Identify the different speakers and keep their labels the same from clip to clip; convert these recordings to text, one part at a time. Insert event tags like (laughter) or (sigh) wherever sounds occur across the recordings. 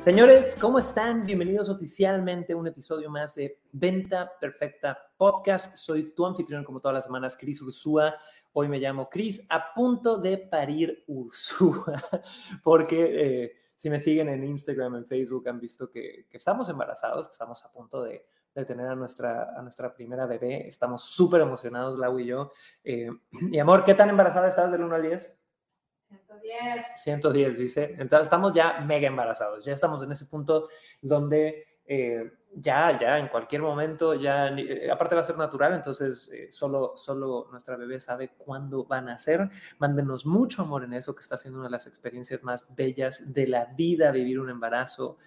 Speaker 1: Señores, ¿cómo están? Bienvenidos oficialmente a un episodio más de Venta Perfecta Podcast. Soy tu anfitrión como todas las semanas, Cris Ursúa. Hoy me llamo Cris, a punto de parir Ursúa, (laughs) porque eh, si me siguen en Instagram, en Facebook, han visto que, estamos embarazados, que estamos a punto de, tener a nuestra, a nuestra primera bebé. Estamos súper emocionados, Lau y yo. Eh, (clears throat) amor, ¿qué tan embarazada estás del 1 al 10?
Speaker 2: 110.
Speaker 1: 110, dice. Entonces estamos ya mega embarazados, ya estamos en ese punto donde eh, ya, ya, en cualquier momento, ya, eh, aparte va a ser natural, entonces eh, solo, solo nuestra bebé sabe cuándo van a ser. Mándenos mucho amor en eso, que está siendo una de las experiencias más bellas de la vida, vivir un embarazo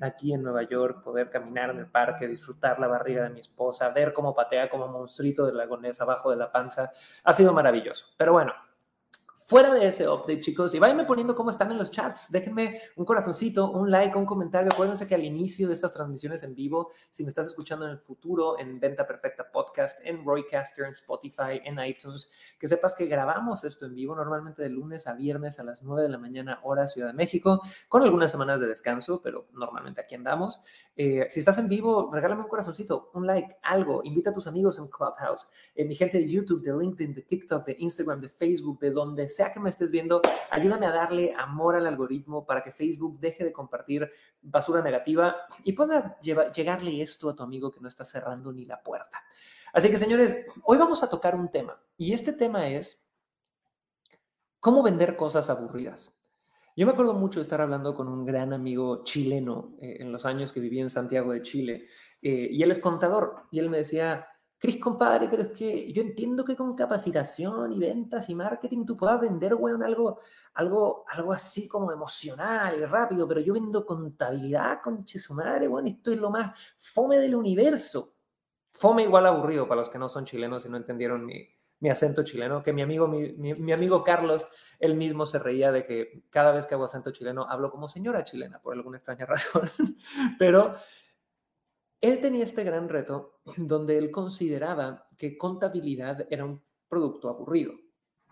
Speaker 1: aquí en Nueva York, poder caminar en el parque, disfrutar la barriga de mi esposa, ver cómo patea como monstruito de lagonés abajo de la panza. Ha sido maravilloso. Pero bueno, Fuera de ese update, chicos, y váyanme poniendo cómo están en los chats. Déjenme un corazoncito, un like, un comentario. Acuérdense que al inicio de estas transmisiones en vivo, si me estás escuchando en el futuro, en Venta Perfecta Podcast, en Roycaster, en Spotify, en iTunes, que sepas que grabamos esto en vivo normalmente de lunes a viernes a las 9 de la mañana, hora Ciudad de México, con algunas semanas de descanso, pero normalmente aquí andamos. Eh, si estás en vivo, regálame un corazoncito, un like, algo. Invita a tus amigos en Clubhouse, en mi gente de YouTube, de LinkedIn, de TikTok, de Instagram, de Facebook, de donde sea que me estés viendo, ayúdame a darle amor al algoritmo para que Facebook deje de compartir basura negativa y pueda llegarle esto a tu amigo que no está cerrando ni la puerta. Así que señores, hoy vamos a tocar un tema y este tema es cómo vender cosas aburridas. Yo me acuerdo mucho de estar hablando con un gran amigo chileno eh, en los años que viví en Santiago de Chile eh, y él es contador y él me decía, Cris, compadre, pero es que yo entiendo que con capacitación y ventas y marketing tú puedas vender, weón, algo, algo, algo así como emocional y rápido, pero yo vendo contabilidad, con su madre, weón, esto es lo más fome del universo. Fome igual aburrido para los que no son chilenos y no entendieron mi, mi acento chileno, que mi amigo, mi, mi, amigo Carlos, él mismo se reía de que cada vez que hago acento chileno hablo como señora chilena, por alguna extraña (laughs) razón. Pero él tenía este gran reto (clears throat) donde él consideraba que contabilidad era un producto aburrido,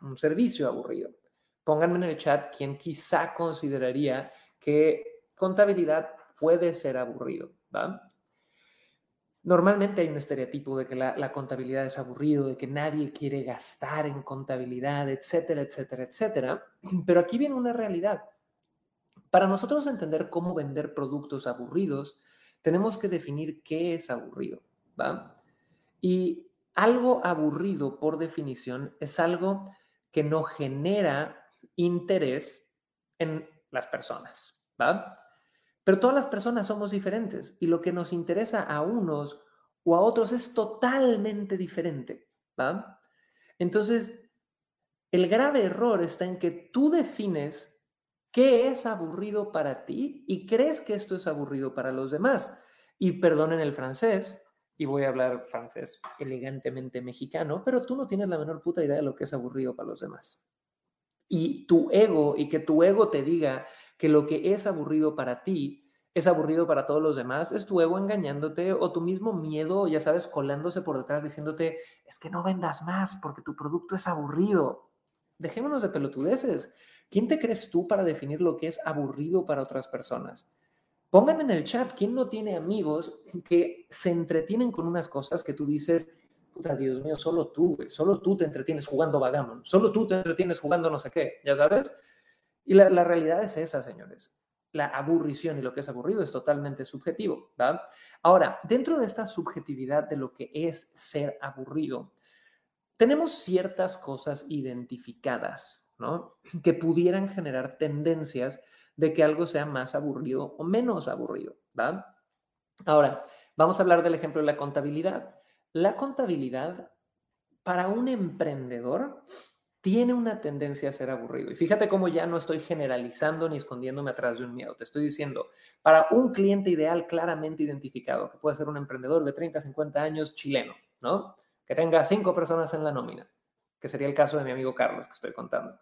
Speaker 1: un servicio aburrido. Pónganme en el chat quien quizá consideraría que contabilidad puede ser aburrido, ¿va? Normalmente hay un estereotipo de que la, la, contabilidad es aburrido, de que nadie quiere gastar en contabilidad, etcétera, etcétera, etcétera. (clears throat) Pero aquí viene una realidad. Para nosotros entender cómo vender productos aburridos, tenemos que definir qué es aburrido, ¿va? Y algo aburrido, por definición, es algo que no genera interés en las personas, ¿va? Pero todas las personas somos diferentes y lo que nos interesa a unos o a otros es totalmente diferente, ¿va? Entonces, el grave error está en que tú defines ¿Qué es aburrido para ti? Y crees que esto es aburrido para los demás. Y perdonen el francés, y voy a hablar francés elegantemente mexicano, pero tú no tienes la menor puta idea de lo que es aburrido para los demás. Y tu ego, y que tu ego te diga que lo que es aburrido para ti es aburrido para todos los demás, es tu ego engañándote o tu mismo miedo, ya sabes, colándose por detrás diciéndote, es que no vendas más porque tu producto es aburrido. Dejémonos de pelotudeces. ¿Quién te crees tú para definir lo que es aburrido para otras personas? Pónganme en el chat, ¿quién no tiene amigos que se entretienen con unas cosas que tú dices, puta Dios mío, solo tú, solo tú te entretienes jugando Vagamon, solo tú te entretienes jugando no sé qué, ya sabes? Y la, realidad es esa, señores. La aburrición y lo que es aburrido es totalmente subjetivo. Ahora, dentro de esta subjetividad de lo que es ser aburrido, tenemos ciertas cosas identificadas, (clears throat) que pudieran generar tendencias de que algo sea más aburrido o menos aburrido. Ahora, vamos a hablar del ejemplo de la contabilidad. La contabilidad para un emprendedor tiene una tendencia a ser aburrido. Y fíjate cómo ya no estoy generalizando ni escondiéndome atrás de un miedo. Te estoy diciendo, para un cliente ideal claramente identificado, que puede ser un emprendedor de 30, 50 años chileno, ¿no? que tenga cinco personas en la nómina, que sería el caso de mi amigo Carlos que estoy contando.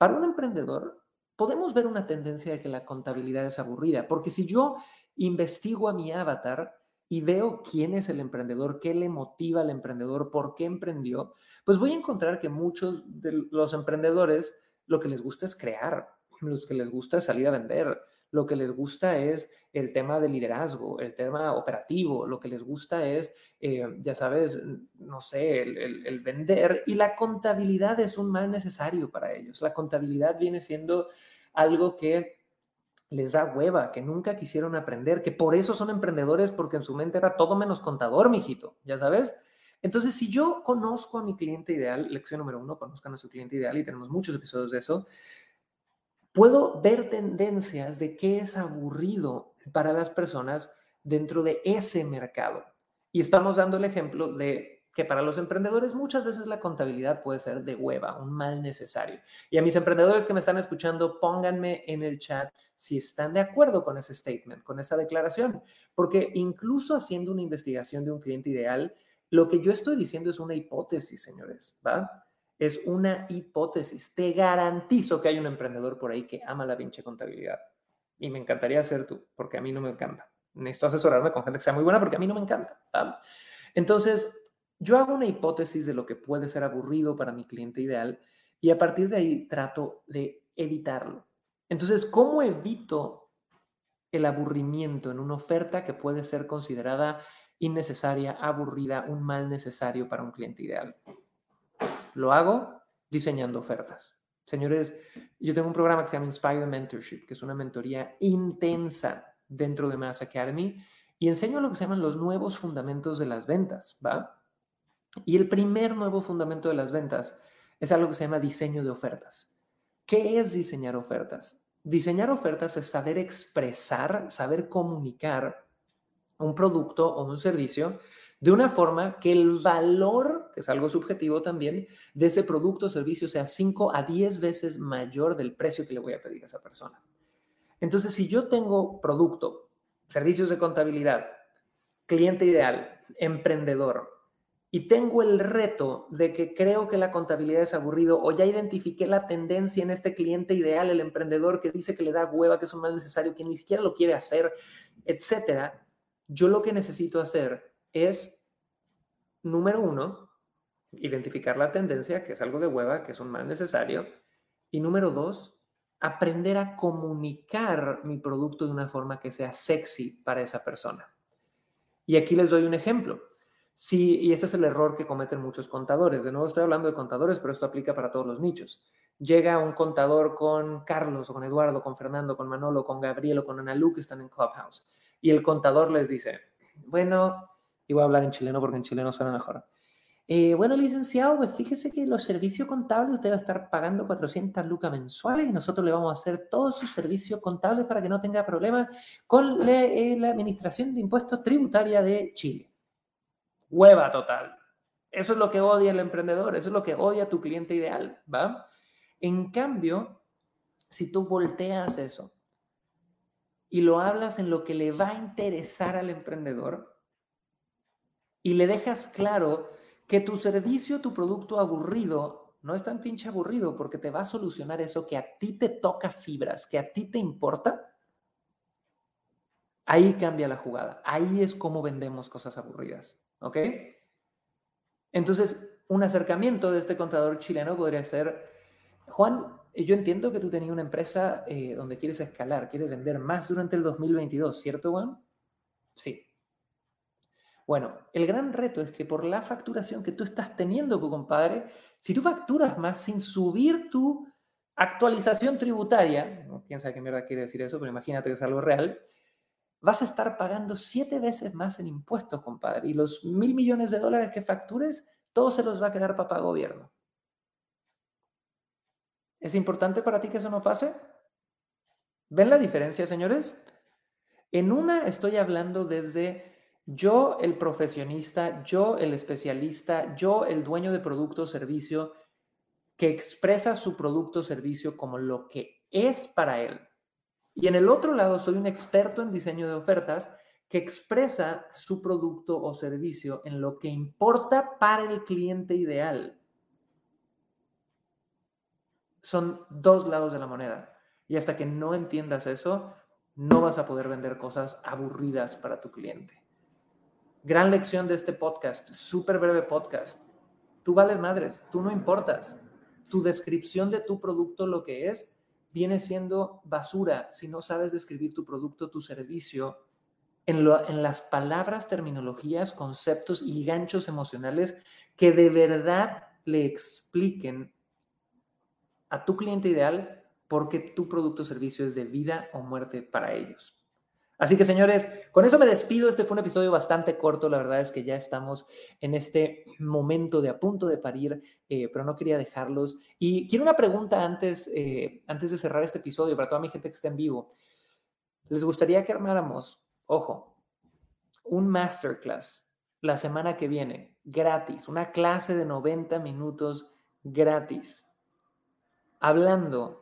Speaker 1: Para un emprendedor, podemos ver una tendencia de que la contabilidad es aburrida, porque si yo investigo a mi avatar y veo quién es el emprendedor, qué le motiva al emprendedor, por qué emprendió, pues voy a encontrar que muchos de los emprendedores lo que les gusta es crear, los que les gusta es salir a vender, lo que les gusta es el tema de liderazgo, el tema operativo, lo que les gusta es, eh, ya sabes, no sé, el, vender y la contabilidad es un mal necesario para ellos. La contabilidad viene siendo algo que les da hueva, que nunca quisieron aprender, que por eso son emprendedores, porque en su mente era todo menos contador, mijito, ya sabes. Entonces, si yo conozco a mi cliente ideal, lección número uno, conozcan a su cliente ideal y tenemos muchos episodios de eso, puedo ver tendencias de qué es aburrido para las personas dentro de ese mercado. Y estamos dando el ejemplo de que para los emprendedores muchas veces la contabilidad puede ser de hueva, un mal necesario. Y a mis emprendedores que me están escuchando, pónganme en el chat si están de acuerdo con ese statement, con esa declaración, porque incluso haciendo una investigación de un cliente ideal, lo que yo estoy diciendo es una hipótesis, señores, ¿va? Es una hipótesis. Te garantizo que hay un emprendedor por ahí que ama la pinche contabilidad. Y me encantaría ser tú, porque a mí no me encanta. Necesito asesorarme con gente que sea muy buena porque a mí no me encanta. Entonces, yo hago una hipótesis de lo que puede ser aburrido para mi cliente ideal y a partir de ahí trato de evitarlo. Entonces, ¿cómo evito el aburrimiento en una oferta que puede ser considerada innecesaria, aburrida, un mal necesario para un cliente ideal? Lo hago diseñando ofertas. Señores, yo tengo un programa que se llama Inspire Mentorship, que es una mentoría intensa dentro de Mass Academy y enseño lo que se llaman los nuevos fundamentos de las ventas, ¿va? Y el primer nuevo fundamento de las ventas es algo que se llama diseño de ofertas. ¿Qué es diseñar ofertas? Diseñar ofertas es saber expresar, saber comunicar un producto o un servicio de una forma que el valor, que es algo subjetivo también, de ese producto o servicio sea 5 a 10 veces mayor del precio que le voy a pedir a esa persona. Entonces, si yo tengo producto, servicios de contabilidad, cliente ideal, emprendedor, y tengo el reto de que creo que la contabilidad es aburrido o ya identifiqué la tendencia en este cliente ideal, el emprendedor que dice que le da hueva, que es un mal necesario, que ni siquiera lo quiere hacer, etcétera, yo lo que necesito hacer es, número uno, identificar la tendencia, que es algo de hueva, que es un mal necesario, y número dos, aprender a comunicar mi producto de una forma que sea sexy para esa persona. Y aquí les doy un ejemplo. Sí, y este es el error que cometen muchos contadores. De nuevo estoy hablando de contadores, pero esto aplica para todos los nichos. Llega un contador con Carlos o con Eduardo, con Fernando, con Manolo, con Gabriel o con Ana Lu que están en Clubhouse. Y el contador les dice, bueno, y voy a hablar en chileno porque en chileno suena mejor. Eh, bueno, licenciado, pues fíjese que los servicios contables usted va a estar pagando 400 lucas mensuales y nosotros le vamos a hacer todos sus servicios contables para que no tenga problemas con eh, la Administración de Impuestos Tributaria de Chile hueva total. Eso es lo que odia el emprendedor, eso es lo que odia tu cliente ideal, ¿va? En cambio, si tú volteas eso y lo hablas en lo que le va a interesar al emprendedor y le dejas claro que tu servicio, tu producto aburrido, no es tan pinche aburrido porque te va a solucionar eso que a ti te toca fibras, que a ti te importa, ahí cambia la jugada. Ahí es como vendemos cosas aburridas. ¿Ok? Entonces, un acercamiento de este contador chileno podría ser, Juan, yo entiendo que tú tenías una empresa eh, donde quieres escalar, quieres vender más durante el 2022, ¿cierto, Juan? Sí. Bueno, el gran reto es que por la facturación que tú estás teniendo, compadre, si tú facturas más sin subir tu actualización tributaria, no, sabe qué mierda quiere decir eso, pero imagínate que es algo real, vas a estar pagando siete veces más en impuestos, compadre. Y los mil millones de dólares que factures, todo se los va a quedar papá gobierno. ¿Es importante para ti que eso no pase? ¿Ven la diferencia, señores? En una estoy hablando desde yo, el profesionista, yo, el especialista, yo, el dueño de producto o servicio, que expresa su producto o servicio como lo que es para él, y en el otro lado, soy un experto en diseño de ofertas que expresa su producto o servicio en lo que importa para el cliente ideal. Son dos lados de la moneda. Y hasta que no entiendas eso, no vas a poder vender cosas aburridas para tu cliente. Gran lección de este podcast, súper breve podcast. Tú vales madres, tú no importas. Tu descripción de tu producto, lo que es, viene siendo basura si no sabes describir tu producto, tu servicio en, en las palabras, terminologías, conceptos y ganchos emocionales que de verdad le expliquen a tu cliente ideal por qué tu producto o servicio es de vida o muerte para ellos. Así que señores, con eso me despido. Este fue un episodio bastante corto. La verdad es que ya estamos en este momento de a punto de parir, eh, pero no quería dejarlos. Y quiero una pregunta antes, eh, antes de cerrar este episodio para toda mi gente que está en vivo. ¿Les gustaría que armáramos, ojo, un masterclass la semana que viene, gratis, una clase de 90 minutos gratis, hablando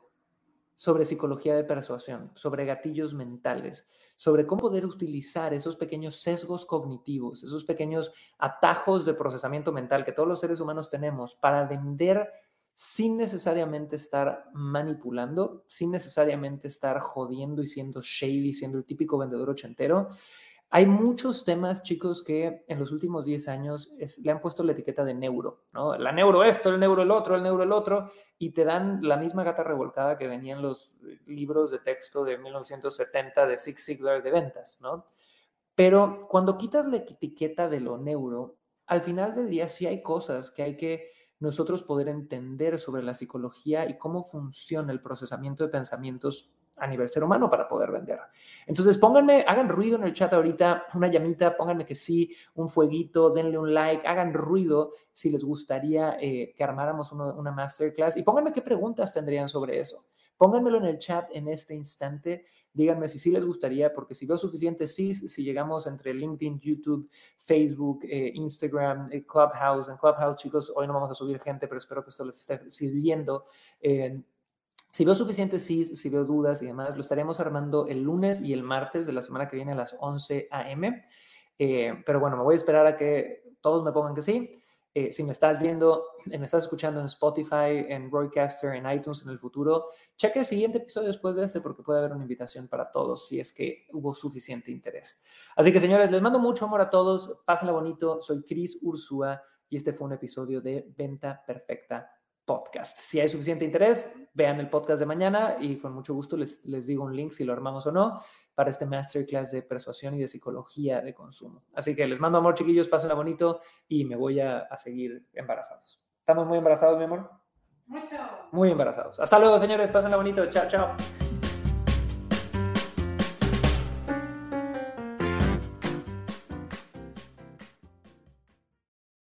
Speaker 1: sobre psicología de persuasión, sobre gatillos mentales, sobre cómo poder utilizar esos pequeños sesgos cognitivos, esos pequeños atajos de procesamiento mental que todos los seres humanos tenemos para vender sin necesariamente estar manipulando, sin necesariamente estar jodiendo y siendo shady, siendo el típico vendedor ochentero, hay muchos temas, chicos, que en los últimos 10 años le han puesto la etiqueta de neuro, ¿no? La neuro esto, el neuro el otro, el neuro el otro, y te dan la misma gata revolcada que venía en los libros de texto de 1970 de Six Siglar de ventas, ¿no? Pero cuando quitas la etiqueta de lo neuro, al final del día sí hay cosas que hay que nosotros poder entender sobre la psicología y cómo funciona el procesamiento de pensamientos a nivel ser humano para poder vender. Entonces, pónganme, hagan ruido en el chat ahorita, una llamita, pónganme que sí, un fueguito, denle un like, hagan ruido si les gustaría eh, que armáramos una masterclass y pónganme qué preguntas tendrían sobre eso. Pónganmelo en el chat en este instante. Díganme si sí les gustaría, porque si veo suficiente sí, si llegamos entre LinkedIn, YouTube, Facebook, eh, Instagram, eh, Clubhouse. En Clubhouse, chicos, hoy no vamos a subir gente, pero espero que esto les esté sirviendo. Si veo suficientes sí, si veo dudas y demás, lo estaremos armando el lunes y el martes de la semana que viene a las 11 a.m. Eh, pero bueno, me voy a esperar a que todos me pongan que sí. Eh, si me estás viendo, me estás escuchando en Spotify, en Broadcaster, en iTunes en el futuro, cheque el siguiente episodio después de este porque puede haber una invitación para todos si es que hubo suficiente interés. Así que señores, les mando mucho amor a todos, pásenla bonito, soy Cris Ursúa y este fue un episodio de Venta Perfecta podcast. Si hay suficiente interés, vean el podcast de mañana y con mucho gusto les, les digo un link si lo armamos o no para este masterclass de persuasión y de psicología de consumo. Así que les mando amor, chiquillos, pásenla bonito y me voy a, a seguir embarazados. ¿Estamos muy embarazados, mi amor?
Speaker 2: Mucho.
Speaker 1: Muy embarazados. Hasta luego, señores, pásenla bonito. Chao, chao.